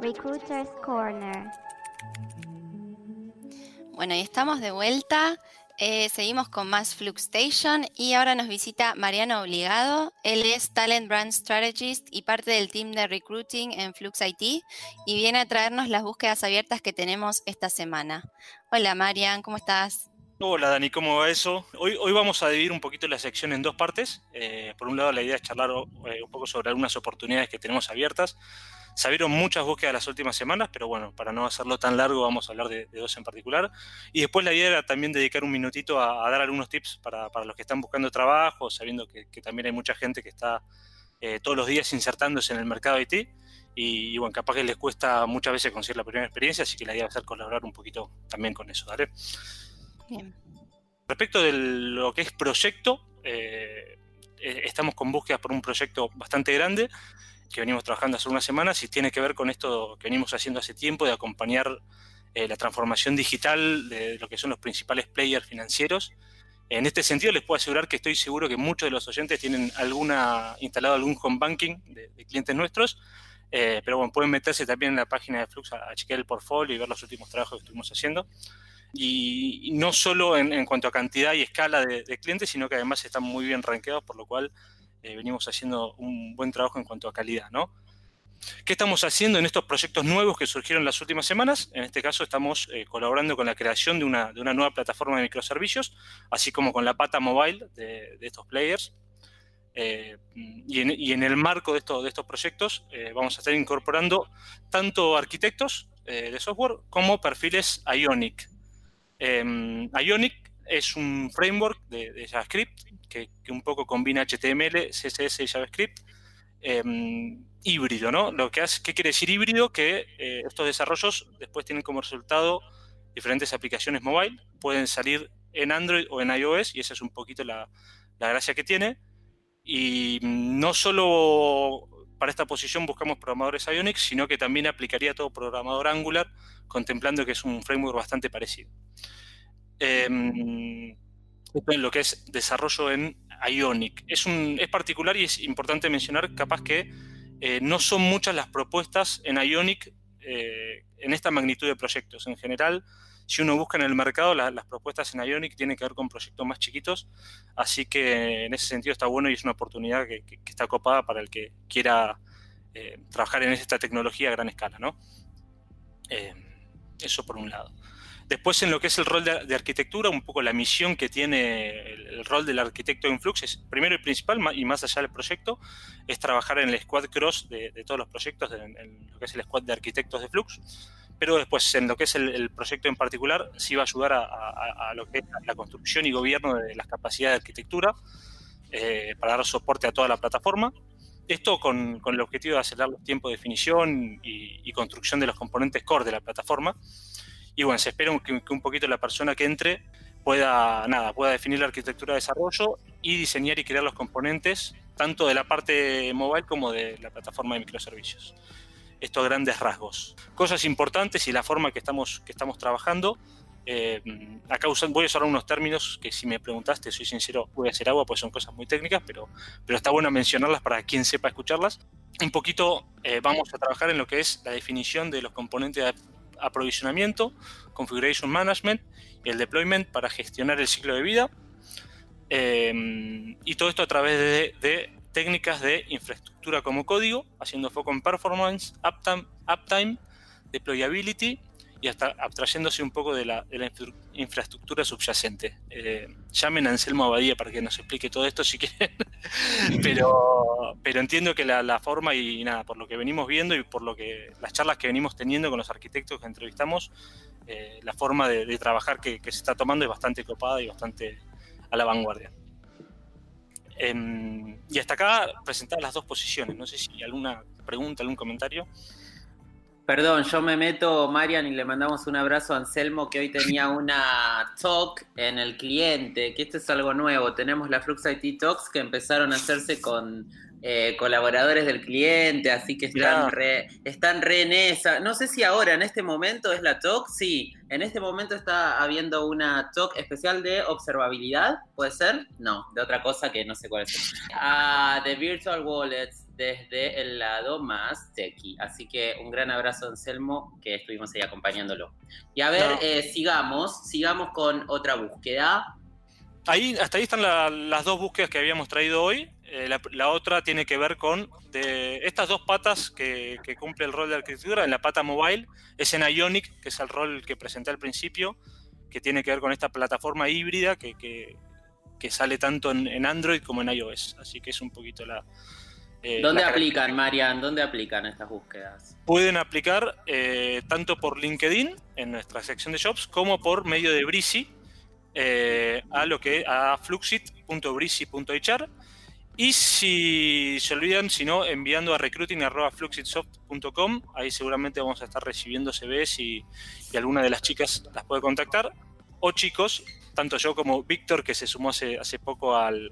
Recruiters Corner. Bueno, y estamos de vuelta. Eh, seguimos con más Flux Station y ahora nos visita Mariano Obligado. Él es Talent Brand Strategist y parte del team de recruiting en Flux IT y viene a traernos las búsquedas abiertas que tenemos esta semana. Hola Marian, ¿cómo estás? Hola Dani, ¿cómo va eso? Hoy, hoy vamos a dividir un poquito la sección en dos partes. Eh, por un lado, la idea es charlar eh, un poco sobre algunas oportunidades que tenemos abiertas. Se abrieron muchas búsquedas las últimas semanas, pero bueno, para no hacerlo tan largo, vamos a hablar de, dos en particular. Y después la idea era también dedicar un minutito a, dar algunos tips para, los que están buscando trabajo, sabiendo que, también hay mucha gente que está eh, todos los días insertándose en el mercado IT. Y, y, bueno, capaz que les cuesta muchas veces conseguir la primera experiencia, así que la idea va a ser colaborar un poquito también con eso, ¿vale? Respecto de lo que es proyecto, eh, eh, estamos con búsquedas por un proyecto bastante grande que venimos trabajando hace unas semanas y tiene que ver con esto que venimos haciendo hace tiempo de acompañar eh, la transformación digital de lo que son los principales players financieros. En este sentido, les puedo asegurar que estoy seguro que muchos de los oyentes tienen alguna instalado algún home banking de, clientes nuestros, pero bueno, pueden meterse también en la página de Flux a, a chequear el portfolio y ver los últimos trabajos que estuvimos haciendo y, no solo en, cuanto a cantidad y escala de, clientes, sino que además están muy bien rankeados, por lo cual eh, venimos haciendo un buen trabajo en cuanto a calidad, ¿no? ¿Qué estamos haciendo en estos proyectos nuevos que surgieron las últimas semanas? En este caso estamos eh, colaborando con la creación de una, de una, nueva plataforma de microservicios, así como con la pata mobile de, estos players. Eh, y, en, el marco de, de estos proyectos vamos a estar incorporando tanto arquitectos de software como perfiles Ionic, Em, Ionic es un framework de, JavaScript que, un poco combina HTML, CSS y JavaScript. Em, híbrido, ¿no? Lo que hace, ¿Qué quiere decir híbrido? Que eh, estos desarrollos después tienen como resultado diferentes aplicaciones mobile, pueden salir en Android o en iOS y esa es un poquito la, la gracia que tiene. Y no solo para esta posición buscamos programadores Ionic, sino que también aplicaría todo programador Angular, contemplando que es un framework bastante parecido. Eh, lo que es desarrollo en Ionic. Es, un, es particular y es importante mencionar, capaz que eh, no son muchas las propuestas en Ionic eh, en esta magnitud de proyectos. En general, si uno busca en el mercado, las propuestas en Ionic tienen que ver con proyectos más chiquitos, así que en ese sentido está bueno y es una oportunidad que, está copada para el que quiera eh, trabajar en esta tecnología a gran escala, ¿no? Eso por un lado. Después, en lo que es el rol de, arquitectura, un poco la misión que tiene el, rol del arquitecto en Flux es, primero y principal, y más allá del proyecto, es trabajar en el squad cross de, todos los proyectos, en, lo que es el squad de arquitectos de Flux. Pero después, en lo que es el, proyecto en particular, sí va a ayudar a, lo que es la construcción y gobierno de las capacidades de arquitectura eh, para dar soporte a toda la plataforma. Esto con, el objetivo de acelerar los tiempos de definición y, y construcción de los componentes core de la plataforma y bueno, se espera que, un poquito la persona que entre pueda, nada, pueda definir la arquitectura de desarrollo y diseñar y crear los componentes, tanto de la parte mobile como de la plataforma de microservicios. Estos grandes rasgos. Cosas importantes y la forma que estamos, que estamos trabajando. Eh, acá voy a usar unos términos que si me preguntaste, soy sincero, voy a hacer agua, pues son cosas muy técnicas, pero, pero está bueno mencionarlas para quien sepa escucharlas. Un poquito eh, vamos a trabajar en lo que es la definición de los componentes aprovisionamiento, configuration management y el deployment para gestionar el ciclo de vida. Em, y todo esto a través de, técnicas de infraestructura como código, haciendo foco en performance, uptime deployability y hasta abstrayéndose un poco de la, infraestructura subyacente. Eh, llamen a Anselmo Abadía para que nos explique todo esto si quieren, pero, pero entiendo que la, forma y nada, por lo que venimos viendo y por lo que las charlas que venimos teniendo con los arquitectos que entrevistamos, eh, la forma de, trabajar que, se está tomando es bastante copada y bastante a la vanguardia. Em, y hasta acá presentar las dos posiciones. No sé si alguna pregunta, algún comentario. Perdón, yo me meto, Marian, y le mandamos un abrazo a Anselmo, que hoy tenía una talk en el cliente, que esto es algo nuevo. Tenemos la Flux IT Talks que empezaron a hacerse con, eh, colaboradores del cliente, así que están re, están re en esa. No sé si ahora, en este momento, es la talk. Sí, en este momento está habiendo una talk especial de observabilidad, ¿puede ser? No, de otra cosa que no sé cuál es. Ah, de Virtual Wallets desde el lado más techy. Así que un gran abrazo, Anselmo, que estuvimos ahí acompañándolo. Y a ver, eh, sigamos, sigamos con otra búsqueda. Ahí, hasta ahí están las dos búsquedas que habíamos traído hoy. Eh, la, otra tiene que ver con de estas dos patas que, cumple el rol de arquitectura. En la pata mobile es en Ionic, que es el rol que presenté al principio, que tiene que ver con esta plataforma híbrida que, que, sale tanto en, Android como en iOS. Así que es un poquito la, eh, ¿Dónde aplican, Marian? ¿Dónde aplican estas búsquedas? Pueden aplicar eh, tanto por LinkedIn en nuestra sección de shops como por medio de Breezy eh, a lo que a fluxit.breezy.hr y si se olvidan, si no, enviando a recruiting.fluxitsoft.com, ahí seguramente vamos a estar recibiendo CVs y, y alguna de las chicas las puede contactar. O chicos, tanto yo como Víctor, que se sumó hace, poco al,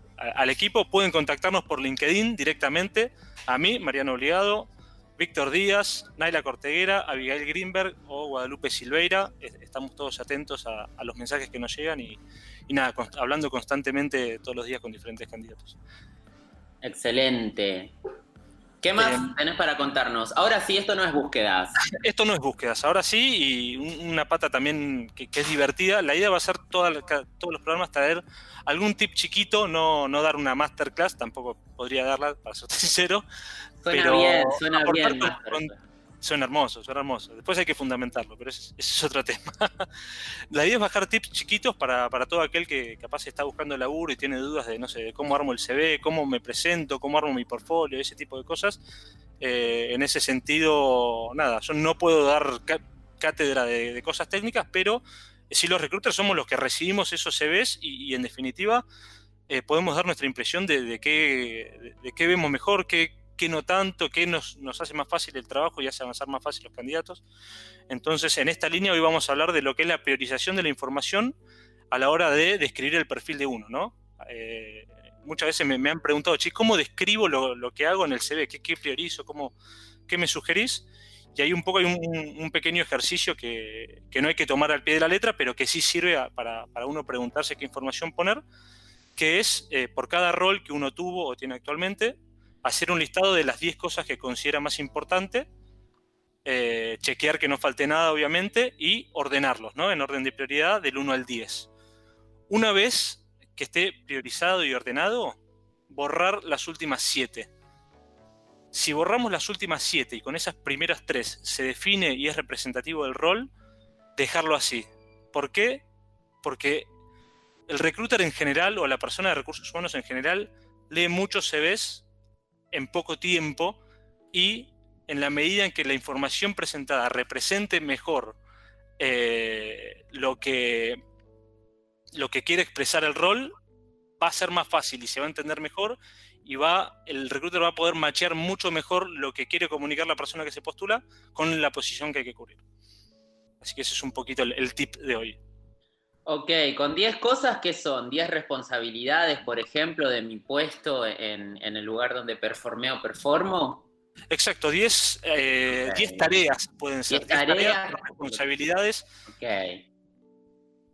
equipo, pueden contactarnos por LinkedIn directamente a mí, Mariano Obligado, Víctor Díaz, Naila Corteguera, Abigail Greenberg o Guadalupe Silveira. Estamos todos atentos a, los mensajes que nos llegan y nada, hablando constantemente todos los días con diferentes candidatos. Excelente. ¿Qué más tenés para contarnos? Ahora sí, esto no es búsquedas. Esto no es búsquedas, ahora sí, y una pata también que, es divertida. La idea va a ser todos los programas traer algún tip chiquito, no, no dar una masterclass, tampoco podría darla, para ser sincero. Suena pero bien, suena bien. Suena hermoso, suena hermoso. Después hay que fundamentarlo, pero ese, es otro tema. la idea es bajar tips chiquitos para, todo aquel que capaz está buscando laburo y tiene dudas de, no sé, cómo armo el CV, cómo me presento, cómo armo mi portfolio, ese tipo de cosas. Eh, en ese sentido, nada, yo no puedo dar cátedra de, cosas técnicas, pero si los recruiters somos los que recibimos esos CVs y, en definitiva eh, podemos dar nuestra impresión de qué, de, qué vemos mejor, qué, qué no tanto, qué nos, hace más fácil el trabajo y hace avanzar más fácil los candidatos. Entonces, en esta línea hoy vamos a hablar de lo que es la priorización de la información a la hora de describir el perfil de uno, ¿no? Eh, muchas veces me, han preguntado, chicos, ¿cómo describo lo, que hago en el CV? ¿Qué, priorizo? ¿Cómo, ¿Qué me sugerís? Y hay un poco, hay un, pequeño ejercicio que, no hay que tomar al pie de la letra, pero que sí sirve para, uno preguntarse qué información poner, que es eh, por cada rol que uno tuvo o tiene actualmente, hacer un listado de las 10 cosas que considera más importante, eh, chequear que no falte nada, obviamente, y ordenarlos, ¿no? En orden de prioridad del 1 al 10. Una vez que esté priorizado y ordenado, borrar las últimas 7. Si borramos las últimas 7 y con esas primeras 3 se define y es representativo del rol, dejarlo así. ¿Por qué? Porque el recruiter en general o la persona de recursos humanos en general lee muchos CVs en poco tiempo y en la medida en que la información presentada represente mejor eh, lo, que, lo que quiere expresar el rol, va a ser más fácil y se va a entender mejor y va, el recruiter va a poder machear mucho mejor lo que quiere comunicar la persona que se postula con la posición que hay que cubrir. Así que ese es un poquito el tip de hoy. Ok, con 10 cosas, ¿qué son? 10 responsabilidades, por ejemplo, de mi puesto en, el lugar donde performé o performo. Exacto, 10 eh, tareas pueden ser. 10 tareas, responsabilidades. Ok.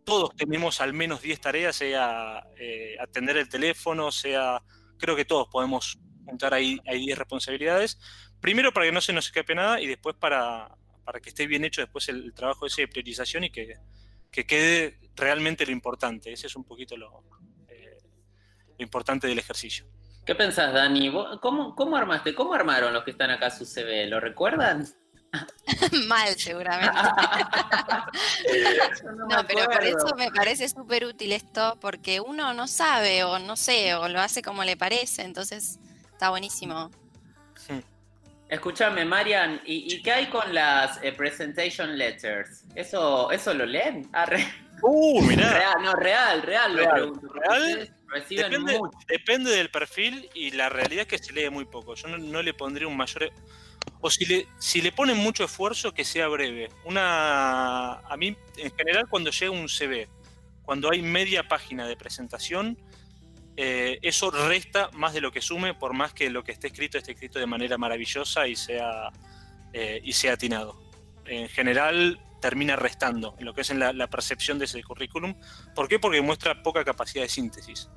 Todos tenemos al menos 10 tareas, sea eh, atender el teléfono, sea. Creo que todos podemos juntar ahí, 10 responsabilidades. Primero para que no se nos escape nada y después para, para que esté bien hecho después el, trabajo ese de priorización y que que quede realmente lo importante. Ese es un poquito lo, eh, lo importante del ejercicio. ¿Qué pensás, Dani? ¿Cómo, ¿Cómo, armaste? ¿Cómo armaron los que están acá su CV? ¿Lo recuerdan? Mal, seguramente. no, pero por eso me parece súper útil esto, porque uno no sabe o no sé, o lo hace como le parece, entonces está buenísimo. Escúchame, Marian, ¿y, qué hay con las eh, presentation letters? ¿Eso, eso lo leen? Ah, uh, mirá. Real, no, real, real, real. ¿Real? Depende, depende, del perfil y la realidad es que se lee muy poco. Yo no, le pondría un mayor... E, o si le, si le ponen mucho esfuerzo, que sea breve. Una, a mí, en general, cuando llega un CV, cuando hay media página de presentación, eh, eso resta más de lo que sume, por más que lo que esté escrito esté escrito de manera maravillosa y sea, eh, y sea atinado. En general termina restando en lo que es en la, percepción de ese currículum. ¿Por qué? Porque muestra poca capacidad de síntesis.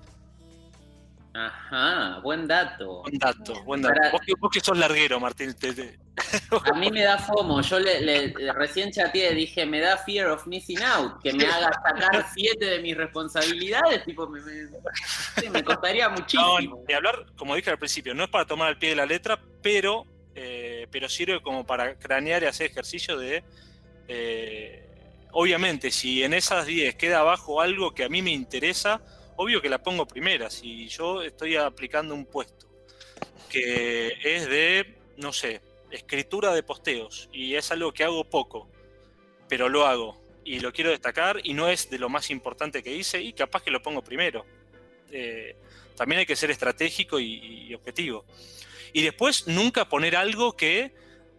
Ajá, buen dato. Buen dato, buen dato. Vos, que, sos larguero, Martín. A mí me da FOMO. Yo le, recién chateé, dije, me da fear of missing out, que me haga sacar siete de mis responsabilidades. Tipo, me, me, costaría muchísimo. de hablar, como dije al principio, no es para tomar al pie de la letra, pero, eh, pero sirve como para cranear y hacer ejercicio de. Eh, obviamente, si en esas 10 queda abajo algo que a mí me interesa obvio que la pongo primera. Si yo estoy aplicando un puesto que es de, no sé, escritura de posteos y es algo que hago poco, pero lo hago y lo quiero destacar y no es de lo más importante que hice y capaz que lo pongo primero. Eh, también hay que ser estratégico y, objetivo. Y después nunca poner algo que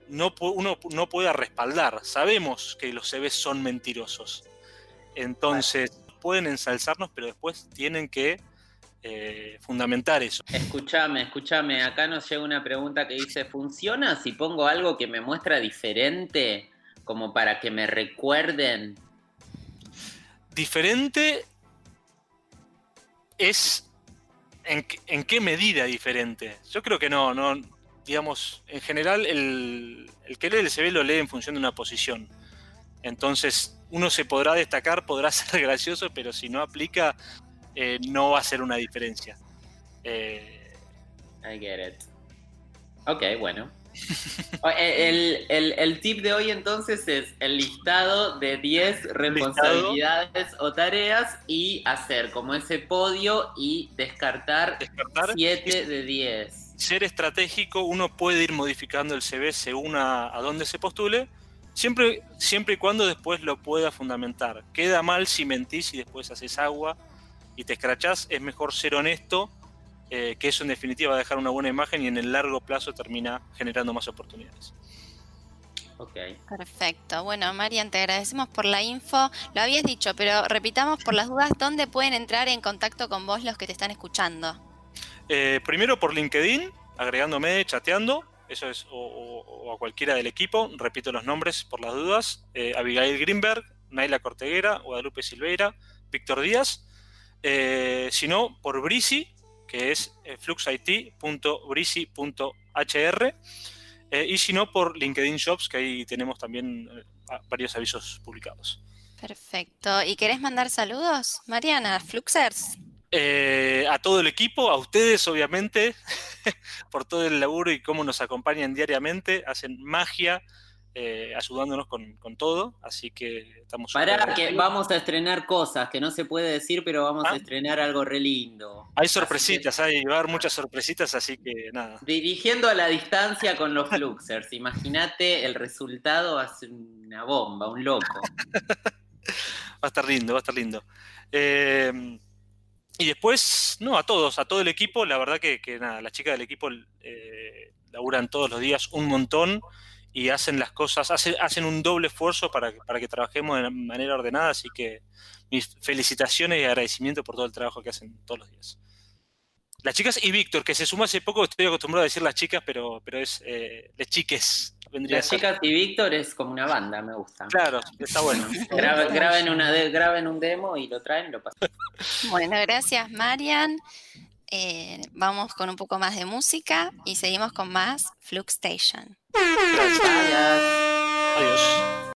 no, uno no pueda respaldar. Sabemos que los CVs son mentirosos. Entonces, pueden ensalzarnos, pero después tienen que eh, fundamentar eso. Escúchame, escúchame, acá nos llega una pregunta que dice, ¿funciona si pongo algo que me muestra diferente como para que me recuerden? Diferente es en, qué medida diferente. Yo creo que no, no, digamos, en general el, el que lee el CV lo lee en función de una posición. Entonces, uno se podrá destacar, podrá ser gracioso, pero si no aplica, eh, no va a ser una diferencia. Eh, I get it. Ok, bueno. Eh, el, tip de hoy entonces es el listado de 10 responsabilidades o tareas y hacer como ese podio y descartar, 7 de 10. Ser estratégico, uno puede ir modificando el CV según a dónde se postule, Siempre, siempre y cuando después lo pueda fundamentar. Queda mal si mentís y después haces agua y te escrachás. Es mejor ser honesto, eh, que eso en definitiva va a dejar una buena imagen y en el largo plazo termina generando más oportunidades. Ok. Perfecto. Bueno, Marian, te agradecemos por la info. Lo habías dicho, pero repitamos por las dudas, ¿dónde pueden entrar en contacto con vos los que te están escuchando? Eh, primero por LinkedIn, agregándome, chateando eso es, o, a cualquiera del equipo, repito los nombres por las dudas, eh, Abigail Greenberg, Naila Corteguera, Guadalupe Silveira, Víctor Díaz, eh, sino por Brisi, que es eh, fluxit.brisi.hr, y si no por LinkedIn Shops, que ahí tenemos también varios avisos publicados. Perfecto. ¿Y querés mandar saludos, Mariana, Fluxers? Eh, a todo el equipo, a ustedes obviamente, por todo el laburo y cómo nos acompañan diariamente, hacen magia eh, ayudándonos con, todo, así que estamos... Para que vamos a estrenar cosas que no se puede decir, pero vamos a ah. estrenar algo re lindo. Hay sorpresitas, hay va a haber muchas sorpresitas, así que nada. Dirigiendo a la distancia con los Fluxers, imagínate el resultado, ser una bomba, un loco. va a estar lindo, va a estar lindo. Eh, y después, no, a todos, a todo el equipo, la verdad que, nada, las chicas del equipo eh, laburan todos los días un montón y hacen las cosas, hacen, un doble esfuerzo para, para que trabajemos de manera ordenada, así que mis felicitaciones y agradecimiento por todo el trabajo que hacen todos los días. Las chicas y Víctor, que se suma hace poco, estoy acostumbrado a decir las chicas, pero, pero es eh, les chiques. las chicas y Víctor es como una banda, me gusta. Claro, está bueno. graben, una graben un demo y lo traen, lo pasan. Bueno, gracias Marian. Eh, vamos con un poco más de música y seguimos con más Flux Station. Gracias. Adiós.